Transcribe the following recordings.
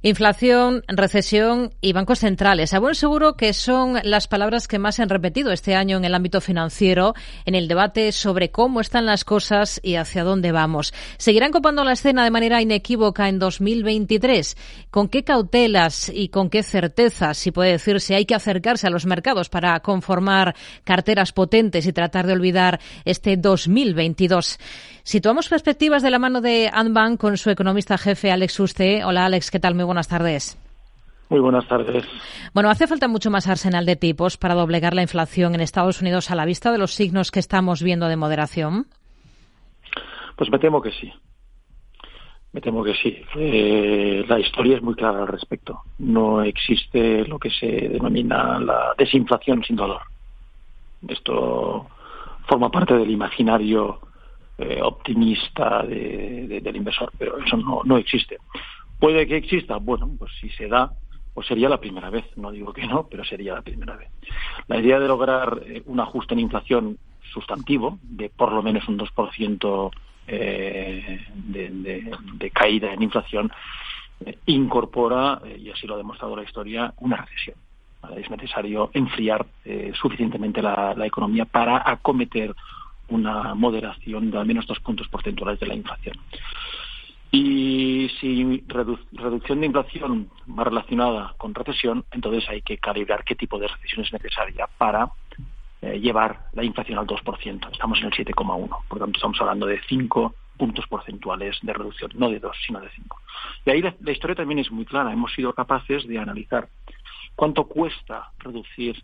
Inflación, recesión y bancos centrales. A buen seguro que son las palabras que más se han repetido este año en el ámbito financiero en el debate sobre cómo están las cosas y hacia dónde vamos. ¿Seguirán copando la escena de manera inequívoca en 2023? ¿Con qué cautelas y con qué certezas, si puede decir, si hay que acercarse a los mercados para conformar carteras potentes y tratar de olvidar este 2022? Situamos perspectivas de la mano de Anbank con su economista jefe Alex Uste. Hola Alex, ¿qué tal? Muy buenas tardes. Muy buenas tardes. Bueno, hace falta mucho más arsenal de tipos para doblegar la inflación en Estados Unidos a la vista de los signos que estamos viendo de moderación. Pues me temo que sí. Me temo que sí. Eh, la historia es muy clara al respecto. No existe lo que se denomina la desinflación sin dolor. Esto forma parte del imaginario eh, optimista del inversor, pero eso no, no existe. ¿Puede que exista? Bueno, pues si se da, pues sería la primera vez. No digo que no, pero sería la primera vez. La idea de lograr eh, un ajuste en inflación sustantivo, de por lo menos un 2% eh, de, de, caída en inflación, incorpora, y así lo ha demostrado la historia, una recesión. Es necesario enfriar suficientemente la economía para acometer una moderación de al menos dos puntos porcentuales de la inflación. Y si reducción de inflación va relacionada con recesión, entonces hay que calibrar qué tipo de recesión es necesaria para eh, llevar la inflación al 2%. Estamos en el 7,1. Por lo tanto, estamos hablando de 5 puntos porcentuales de reducción, no de 2, sino de 5. Y ahí la, historia también es muy clara. Hemos sido capaces de analizar cuánto cuesta reducir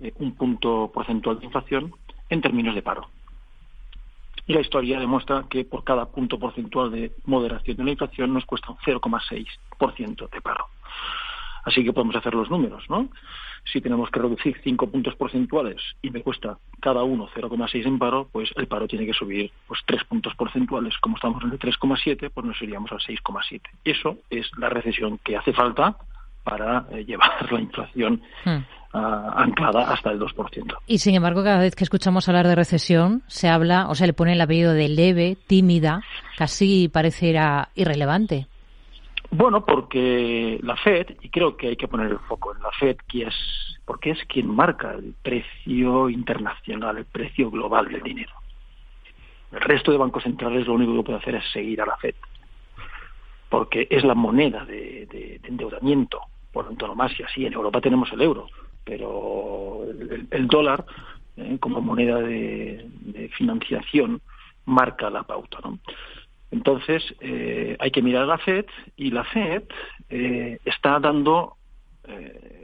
eh, un punto porcentual de inflación en términos de paro. Y la historia demuestra que por cada punto porcentual de moderación de la inflación nos cuesta un 0,6% de paro. Así que podemos hacer los números, ¿no? Si tenemos que reducir 5 puntos porcentuales y me cuesta cada uno 0,6 en paro, pues el paro tiene que subir pues 3 puntos porcentuales. Como estamos en el 3,7, pues nos iríamos al 6,7. Eso es la recesión que hace falta para eh, llevar la inflación hmm anclada hasta el 2%. Y sin embargo, cada vez que escuchamos hablar de recesión, se habla o se le pone el apellido de leve, tímida, casi pareciera irrelevante. Bueno, porque la Fed, y creo que hay que poner el foco en la Fed, que es, porque es quien marca el precio internacional, el precio global del dinero. El resto de bancos centrales lo único que puede hacer es seguir a la Fed, porque es la moneda de, de endeudamiento por antonomasia. Sí, en Europa tenemos el euro, pero el, dólar eh, como moneda de, financiación marca la pauta. ¿no? Entonces, eh, hay que mirar a la FED y la FED eh, está dando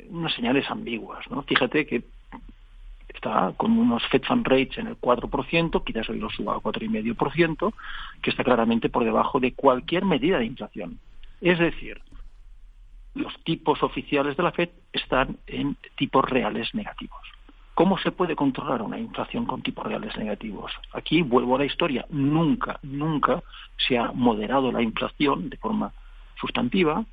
unas señales ambiguas. ¿no? Fíjate que está con unos Fed Fund Rates en el 4%, quizás hoy lo suba al 4,5%, que está claramente por debajo de cualquier medida de inflación. Es decir, los tipos oficiales de la Fed están en tipos reales negativos. ¿Cómo se puede controlar una inflación con tipos reales negativos? Aquí vuelvo a la historia. Nunca, nunca se ha moderado la inflación de forma sustantiva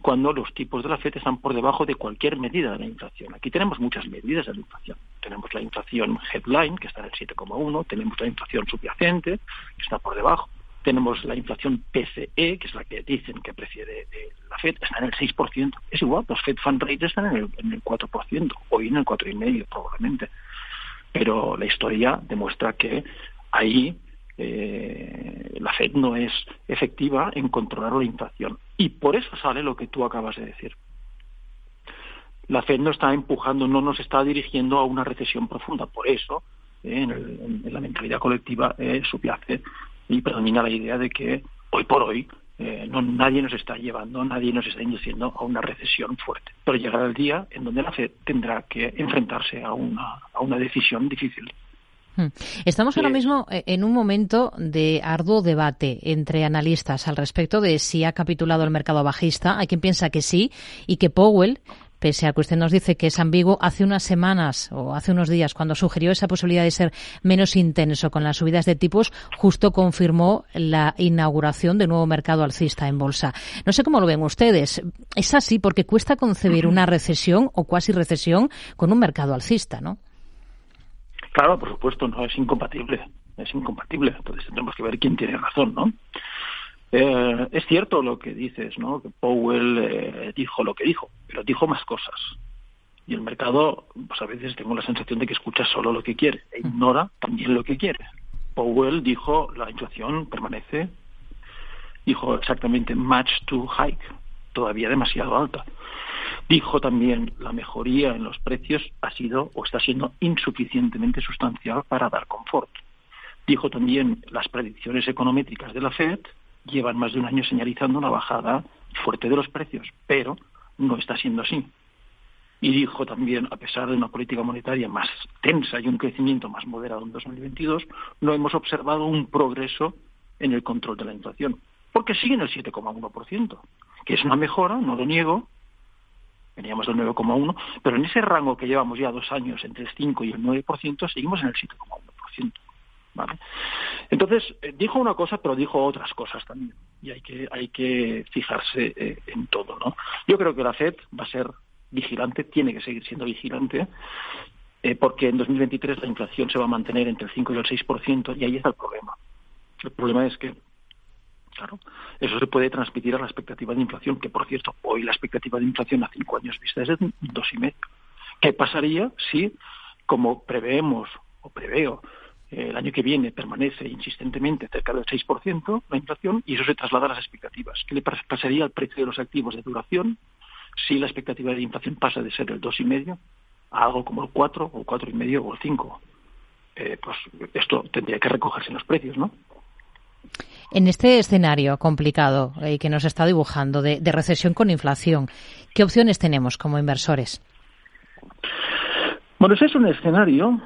cuando los tipos de la FED están por debajo de cualquier medida de la inflación. Aquí tenemos muchas medidas de la inflación. Tenemos la inflación headline, que está en el 7,1, tenemos la inflación subyacente, que está por debajo, tenemos la inflación PCE, que es la que dicen que prefiere la FED, está en el 6%. Es igual, los Fed Fund Rates están en el, en el 4%, hoy en el 4,5% probablemente. Pero la historia demuestra que ahí eh, la Fed no es efectiva en controlar la inflación. Y por eso sale lo que tú acabas de decir. La Fed no está empujando, no nos está dirigiendo a una recesión profunda. Por eso, eh, en, la mentalidad colectiva eh, subyace y predomina la idea de que hoy por hoy eh, no, nadie nos está llevando, nadie nos está induciendo a una recesión fuerte. Pero llegará el día en donde la Fed tendrá que enfrentarse a una, a una decisión difícil. Hmm. Estamos ahora mismo eh, en un momento de arduo debate entre analistas al respecto de si ha capitulado el mercado bajista. Hay quien piensa que sí y que Powell pese a que usted nos dice que es ambiguo, hace unas semanas o hace unos días, cuando sugirió esa posibilidad de ser menos intenso con las subidas de tipos, justo confirmó la inauguración de nuevo mercado alcista en bolsa. No sé cómo lo ven ustedes. Es así porque cuesta concebir una recesión o cuasi recesión con un mercado alcista, ¿no? Claro, por supuesto, no es incompatible. Es incompatible. Entonces tendremos que ver quién tiene razón, ¿no? Eh, es cierto lo que dices, ¿no? Powell eh, dijo lo que dijo, pero dijo más cosas. Y el mercado, pues a veces tengo la sensación de que escucha solo lo que quiere e ignora también lo que quiere. Powell dijo la inflación permanece, dijo exactamente match to hike, todavía demasiado alta. Dijo también la mejoría en los precios ha sido o está siendo insuficientemente sustancial para dar confort. Dijo también las predicciones econométricas de la Fed llevan más de un año señalizando una bajada fuerte de los precios, pero no está siendo así. Y dijo también, a pesar de una política monetaria más tensa y un crecimiento más moderado en 2022, no hemos observado un progreso en el control de la inflación, porque sigue en el 7,1%, que es una mejora, no lo niego, veníamos del 9,1%, pero en ese rango que llevamos ya dos años, entre el 5 y el 9%, seguimos en el 7,1%. ¿Vale? Entonces, eh, dijo una cosa, pero dijo otras cosas también, y hay que, hay que fijarse eh, en todo. ¿no? Yo creo que la FED va a ser vigilante, tiene que seguir siendo vigilante, eh, porque en 2023 la inflación se va a mantener entre el 5 y el 6%, y ahí está el problema. El problema es que Claro, eso se puede transmitir a la expectativa de inflación, que por cierto, hoy la expectativa de inflación a cinco años vista es de dos y medio. ¿Qué pasaría si, como preveemos o preveo, el año que viene permanece insistentemente cerca del 6% la inflación y eso se traslada a las expectativas? ¿Qué le pasaría al precio de los activos de duración si la expectativa de inflación pasa de ser el dos y medio a algo como el 4 o cuatro y medio o el 5? Eh, pues esto tendría que recogerse en los precios, ¿no? En este escenario complicado eh, que nos está dibujando de, recesión con inflación, ¿qué opciones tenemos como inversores? Bueno, ese es un escenario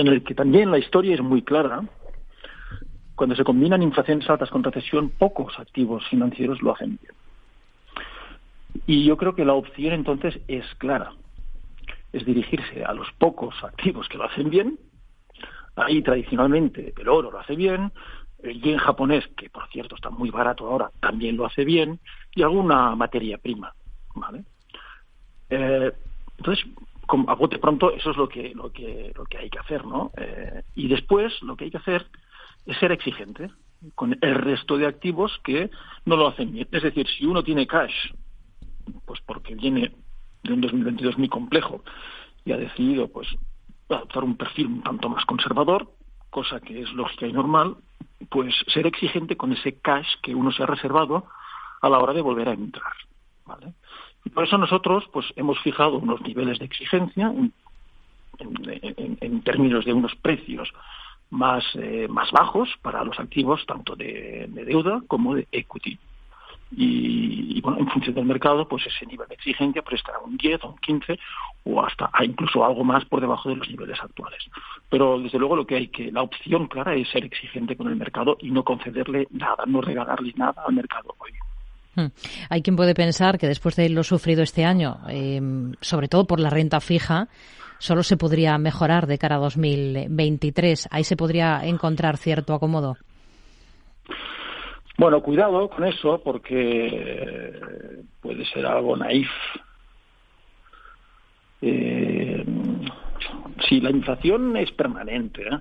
en el que también la historia es muy clara. Cuando se combinan inflaciones altas con recesión, pocos activos financieros lo hacen bien. Y yo creo que la opción entonces es clara. Es dirigirse a los pocos activos que lo hacen bien. Ahí tradicionalmente el oro lo hace bien, el yen japonés, que por cierto está muy barato ahora, también lo hace bien, y alguna materia prima, ¿vale? Eh, entonces, a bote pronto, eso es lo que, lo que, lo que hay que hacer, ¿no? Eh, y después, lo que hay que hacer es ser exigente con el resto de activos que no lo hacen bien. Es decir, si uno tiene cash, pues porque viene de un 2022 muy complejo y ha decidido, pues, adoptar un perfil un tanto más conservador, cosa que es lógica y normal, pues ser exigente con ese cash que uno se ha reservado a la hora de volver a entrar. ¿vale? Y por eso nosotros pues hemos fijado unos niveles de exigencia en, términos de unos precios más, eh, más bajos para los activos tanto de deuda como de equity y, bueno, en función del mercado, pues ese nivel de exigencia pues estará un 10 o un 15 o hasta incluso algo más por debajo de los niveles actuales. Pero desde luego lo que hay que, la opción clara es ser exigente con el mercado y no concederle nada, no regalarle nada al mercado hoy. Hmm. Hay quien puede pensar que después de lo sufrido este año, eh, sobre todo por la renta fija, solo se podría mejorar de cara a 2023. Ahí se podría encontrar cierto acomodo. Bueno, cuidado con eso porque puede ser algo naif. Eh, si la inflación es permanente, ¿eh?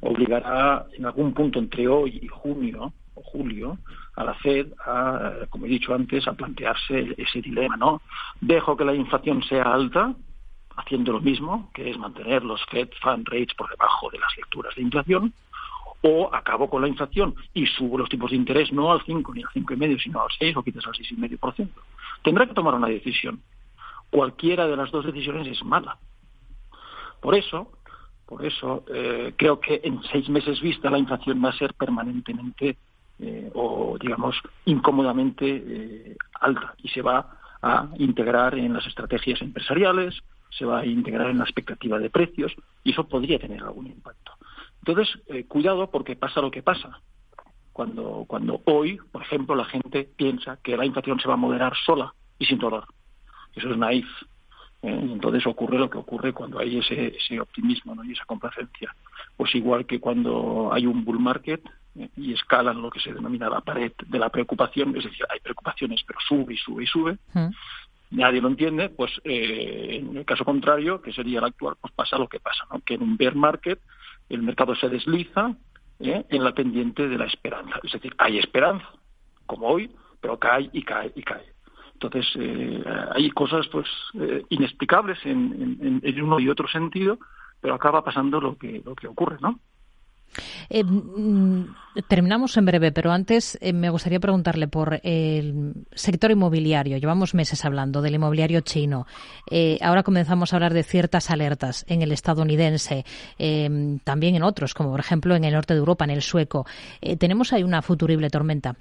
obligará en algún punto entre hoy y junio julio a la Fed a, como he dicho antes, a plantearse ese dilema, ¿no? Dejo que la inflación sea alta, haciendo lo mismo, que es mantener los Fed Fund Rates por debajo de las lecturas de inflación, o acabo con la inflación y subo los tipos de interés no al 5 ni al 5,5, sino al 6 o quizás al 6,5%. Tendrá que tomar una decisión. Cualquiera de las dos decisiones es mala. Por eso, por eso eh, creo que en seis meses vista la inflación va a ser permanentemente eh, o, digamos, incómodamente eh, alta y se va a integrar en las estrategias empresariales, se va a integrar en la expectativa de precios y eso podría tener algún impacto. Entonces, eh, cuidado porque pasa lo que pasa. Cuando, cuando hoy, por ejemplo, la gente piensa que la inflación se va a moderar sola y sin dolor. Eso es naif. ¿eh? Entonces ocurre lo que ocurre cuando hay ese, ese optimismo ¿no? y esa complacencia. Pues igual que cuando hay un bull market. Y escalan lo que se denomina la pared de la preocupación, es decir, hay preocupaciones, pero sube y sube y sube. Mm. Nadie lo entiende, pues en el caso contrario, que sería el actual, pues pasa lo que pasa, ¿no? que en un bear market el mercado se desliza ¿eh? en la pendiente de la esperanza. Es decir, hay esperanza, como hoy, pero cae y cae y cae. Entonces, eh, hay cosas pues eh, inexplicables en, uno y otro sentido, pero acaba pasando lo que, lo que ocurre, ¿no? Eh, mm, terminamos en breve, pero antes me gustaría preguntarle por el sector inmobiliario. Llevamos meses hablando del inmobiliario chino. ahora comenzamos a hablar de ciertas alertas en el estadounidense, también en otros, como por ejemplo en el norte de Europa, en el sueco. ¿Tenemos ahí una futurible tormenta?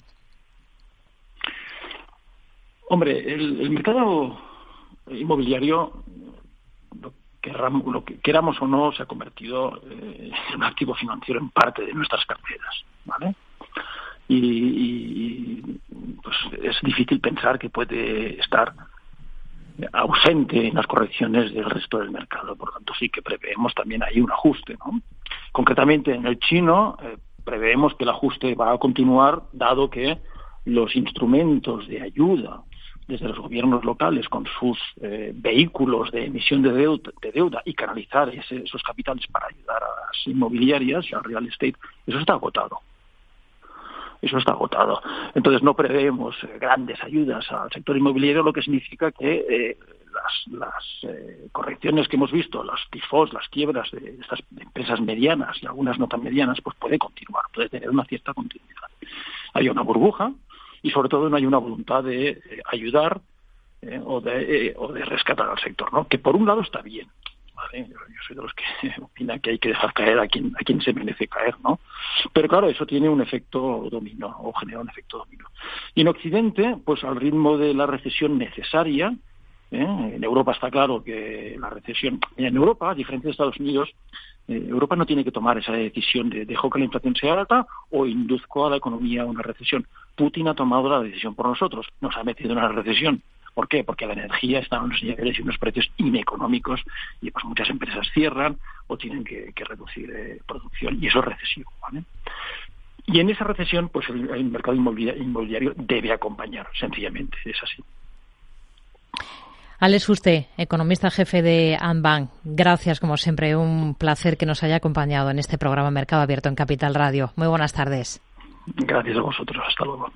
Hombre, el, mercado inmobiliario, lo, que queramos o no, se ha convertido eh, en un activo financiero en parte de nuestras carteras, ¿vale? Y, pues es difícil pensar que puede estar ausente en las correcciones del resto del mercado. Por lo tanto, sí que preveemos también ahí un ajuste. ¿no? Concretamente, en el chino, eh, preveemos que el ajuste va a continuar, dado que los instrumentos de ayuda desde los gobiernos locales con sus eh, vehículos de emisión de deuda, y canalizar esos capitales para ayudar a las inmobiliarias y al real estate, eso está agotado. Eso está agotado. Entonces no preveemos eh, grandes ayudas al sector inmobiliario, lo que significa que eh, las, correcciones que hemos visto, las tifos, las quiebras de estas empresas medianas y algunas no tan medianas, pues puede continuar, puede tener una cierta continuidad. Hay una burbuja, y sobre todo no hay una voluntad de eh, ayudar eh, o, de, eh, o de rescatar al sector, ¿no? Que por un lado está bien, ¿vale? Yo, soy de los que opinan que hay que dejar caer a quien, a quien se merece caer, ¿no? Pero claro, eso tiene un efecto dominó o genera un efecto dominó. Y en Occidente, pues al ritmo de la recesión necesaria, en Europa está claro que la recesión, en Europa, a diferencia de Estados Unidos, Europa no tiene que tomar esa decisión de dejo que la inflación sea alta o induzco a la economía a una recesión. Putin ha tomado la decisión por nosotros, nos ha metido en una recesión. ¿Por qué? Porque la energía está en unos niveles y unos precios ineconómicos y pues muchas empresas cierran o tienen que, reducir eh, producción y eso es recesivo. Y en esa recesión, pues el, mercado inmobiliario, debe acompañar, sencillamente, es así. Alex usted, economista jefe de Anbank. Gracias, como siempre, un placer que nos haya acompañado en este programa Mercado Abierto en Capital Radio. Muy buenas tardes. Gracias a vosotros. Hasta luego.